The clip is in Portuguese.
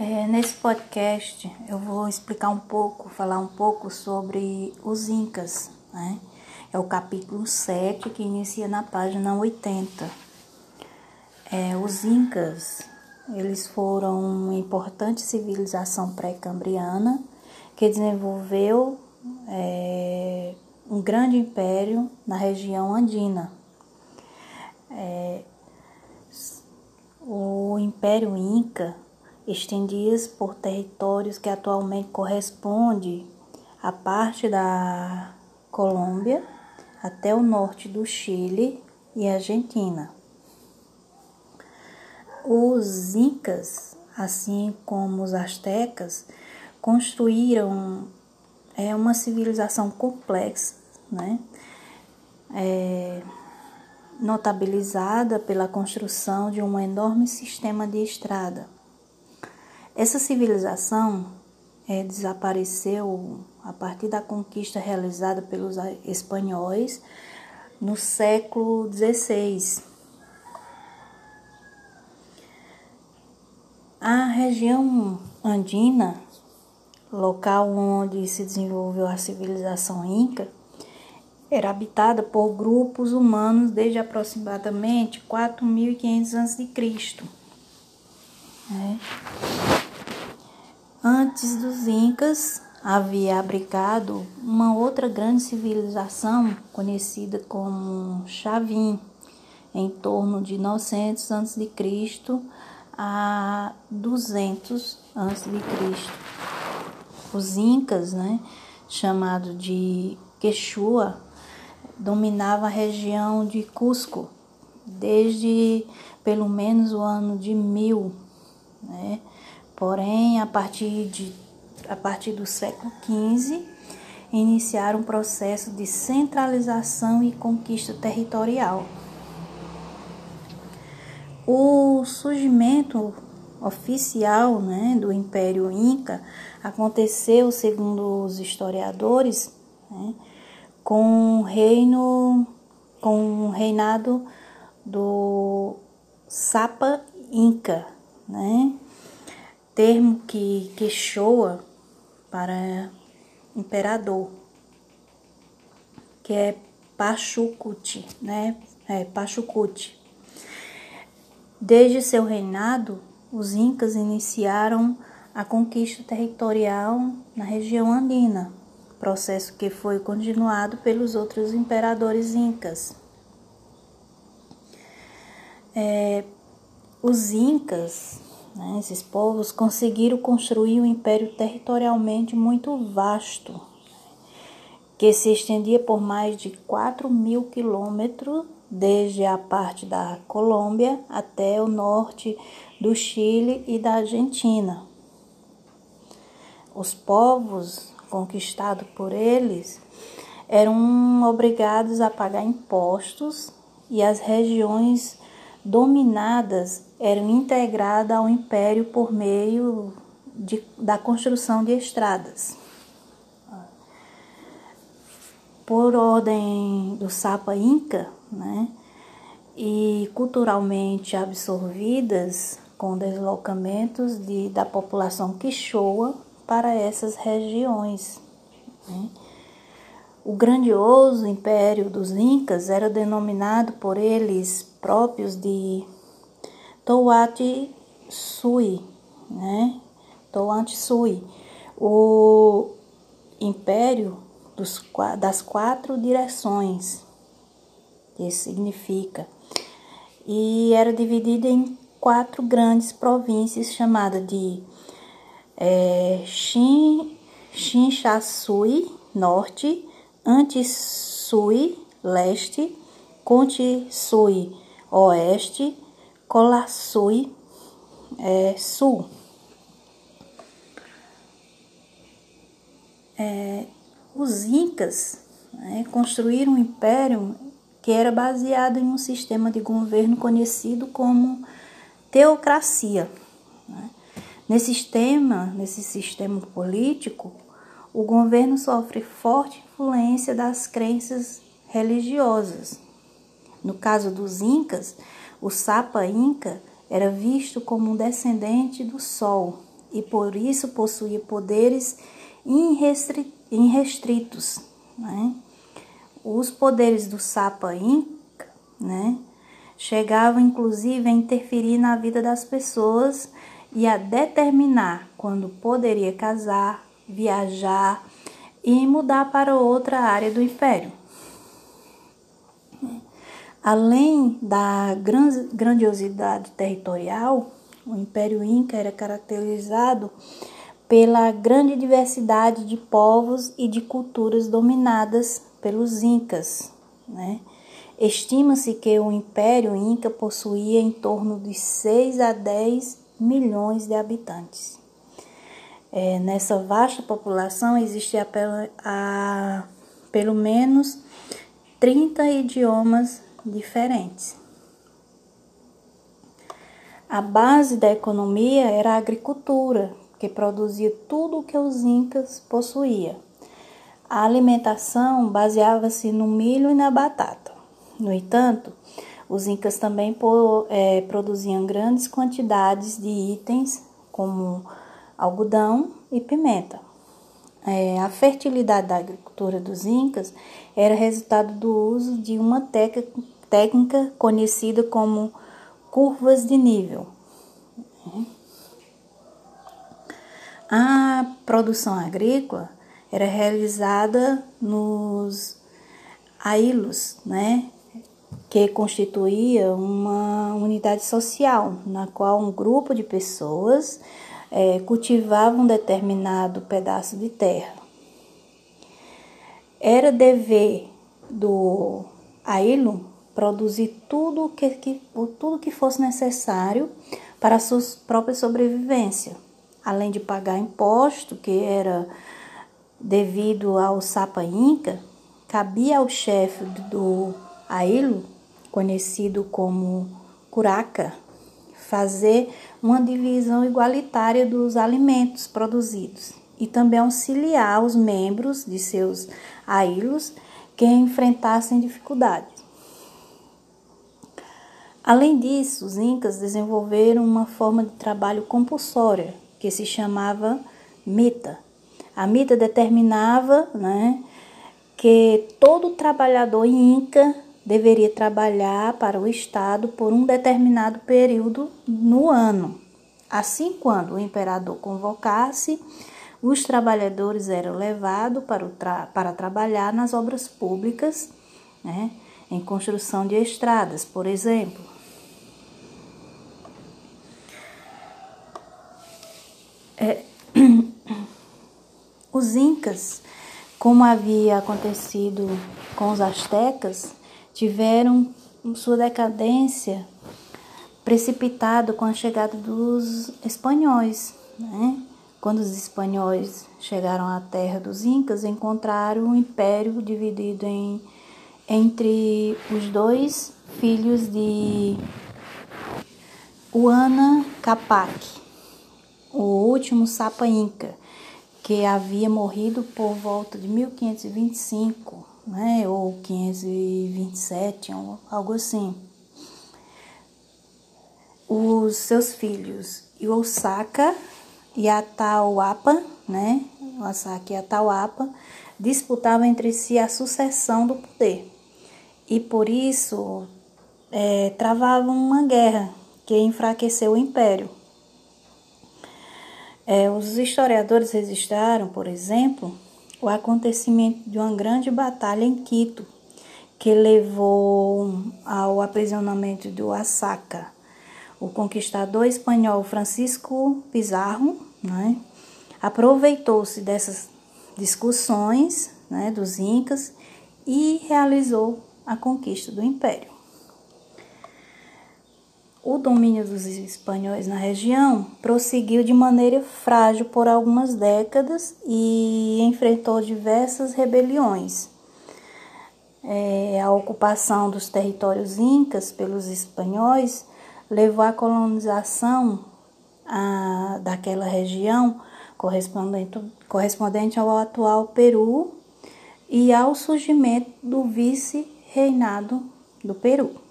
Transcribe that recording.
É, nesse podcast eu vou explicar um pouco, falar um pouco sobre os Incas, né? É o capítulo 7 que inicia na página 80. É, os Incas, eles foram uma importante civilização pré-cambriana que desenvolveu é, um grande império na região andina. É, o Império Inca estendia-se por territórios que atualmente corresponde a parte da Colômbia até o norte do Chile e Argentina. Os incas, assim como os astecas, construíram é, uma civilização complexa, né? É, notabilizada pela construção de um enorme sistema de estrada. Essa civilização é, desapareceu a partir da conquista realizada pelos espanhóis no século XVI. A região andina, local onde se desenvolveu a civilização inca, era habitada por grupos humanos desde aproximadamente 4.500 a.C. Antes dos Incas, havia abrigado uma outra grande civilização conhecida como Chavin, em torno de 900 a.C. a 200 a.C. Os Incas, né, chamado de Quechua, dominava a região de Cusco desde pelo menos o ano de mil, né? Porém, a partir, de, a partir do século XV, iniciaram um processo de centralização e conquista territorial. O surgimento oficial né, do Império Inca aconteceu, segundo os historiadores, né, com o reino, com o reinado do Sapa Inca, né? Termo que queixoa para imperador, que é Pachucuti, né? É Pachucuti. Desde seu reinado, os incas iniciaram a conquista territorial na região andina, processo que foi continuado pelos outros imperadores incas. É, os incas, né, esses povos, conseguiram construir um império territorialmente muito vasto, que se estendia por mais de 4 mil quilômetros, desde a parte da Colômbia até o norte do Chile e da Argentina. Os povos conquistados por eles eram obrigados a pagar impostos e as regiões dominadas eram integradas ao império por meio de, da construção de estradas. Por ordem do Sapa Inca, né, e culturalmente absorvidas com deslocamentos de, da população quichoa para essas regiões. Né? O grandioso império dos Incas era denominado por eles próprios de Sui, né? Sui, o império dos, das quatro direções, que significa, e era dividido em quatro grandes províncias chamadas de é, Shinchasui, norte, Antisui, leste, Contisui, oeste, Colassui, é, sul. É, os Incas né, construíram um império que era baseado em um sistema de governo conhecido como teocracia. Né? Nesse sistema, nesse sistema político, o governo sofre forte influência das crenças religiosas. No caso dos Incas, o Sapa Inca era visto como um descendente do Sol e por isso possuía poderes irrestritos. Né? Os poderes do Sapa Inca né, chegavam inclusive a interferir na vida das pessoas e a determinar quando poderia casar, viajar e mudar para outra área do império. Além da grandiosidade territorial, o Império Inca era caracterizado pela grande diversidade de povos e de culturas dominadas pelos Incas. Né? Estima-se que o Império Inca possuía em torno de 6 a 10 milhões de habitantes. É, nessa vasta população a, pelo menos 30 idiomas diferentes. A base da economia era a agricultura, que produzia tudo o que os incas possuíam. A alimentação baseava-se no milho e na batata. No entanto, os incas também é, produziam grandes quantidades de itens como algodão e pimenta. É, a fertilidade da agricultura dos incas era resultado do uso de uma técnica conhecida como curvas de nível. A produção agrícola era realizada nos ailos, né, que constituía uma unidade social, na qual um grupo de pessoas é, cultivava um determinado pedaço de terra. Era dever do ailo produzir tudo que, que, tudo que fosse necessário para a sua própria sobrevivência, além de pagar imposto, que era devido ao Sapa Inca, cabia ao chefe do Ailo, conhecido como Curaca, fazer uma divisão igualitária dos alimentos produzidos e também auxiliar os membros de seus ailos que enfrentassem dificuldades. Além disso, os incas desenvolveram uma forma de trabalho compulsória que se chamava mita. A mita determinava né, que todo trabalhador inca deveria trabalhar para o Estado por um determinado período no ano. Assim, quando o imperador convocasse, os trabalhadores eram levados para, tra para trabalhar nas obras públicas, né, em construção de estradas, por exemplo. É, os incas, como havia acontecido com os astecas, tiveram sua decadência precipitado com a chegada dos espanhóis. Né? Quando os espanhóis chegaram à terra dos Incas, encontraram um império dividido em, entre os dois filhos de Huana Capac, o último Sapa Inca, que havia morrido por volta de 1525 né, ou 527, algo assim. Os seus filhos, Osaka e Atahualpa, né, Osaka e Atahualpa, disputavam entre si a sucessão do poder e por isso é, travavam uma guerra que enfraqueceu o império. É, os historiadores registraram, por exemplo, o acontecimento de uma grande batalha em Quito, que levou ao aprisionamento do Asaka. O conquistador espanhol Francisco Pizarro né, aproveitou-se dessas discussões né, dos Incas e realizou a conquista do império. O domínio dos espanhóis na região prosseguiu de maneira frágil por algumas décadas e enfrentou diversas rebeliões. É, a ocupação dos territórios incas pelos espanhóis levou à colonização a, daquela região correspondente, correspondente ao atual Peru e ao surgimento do vice-reinado do Peru.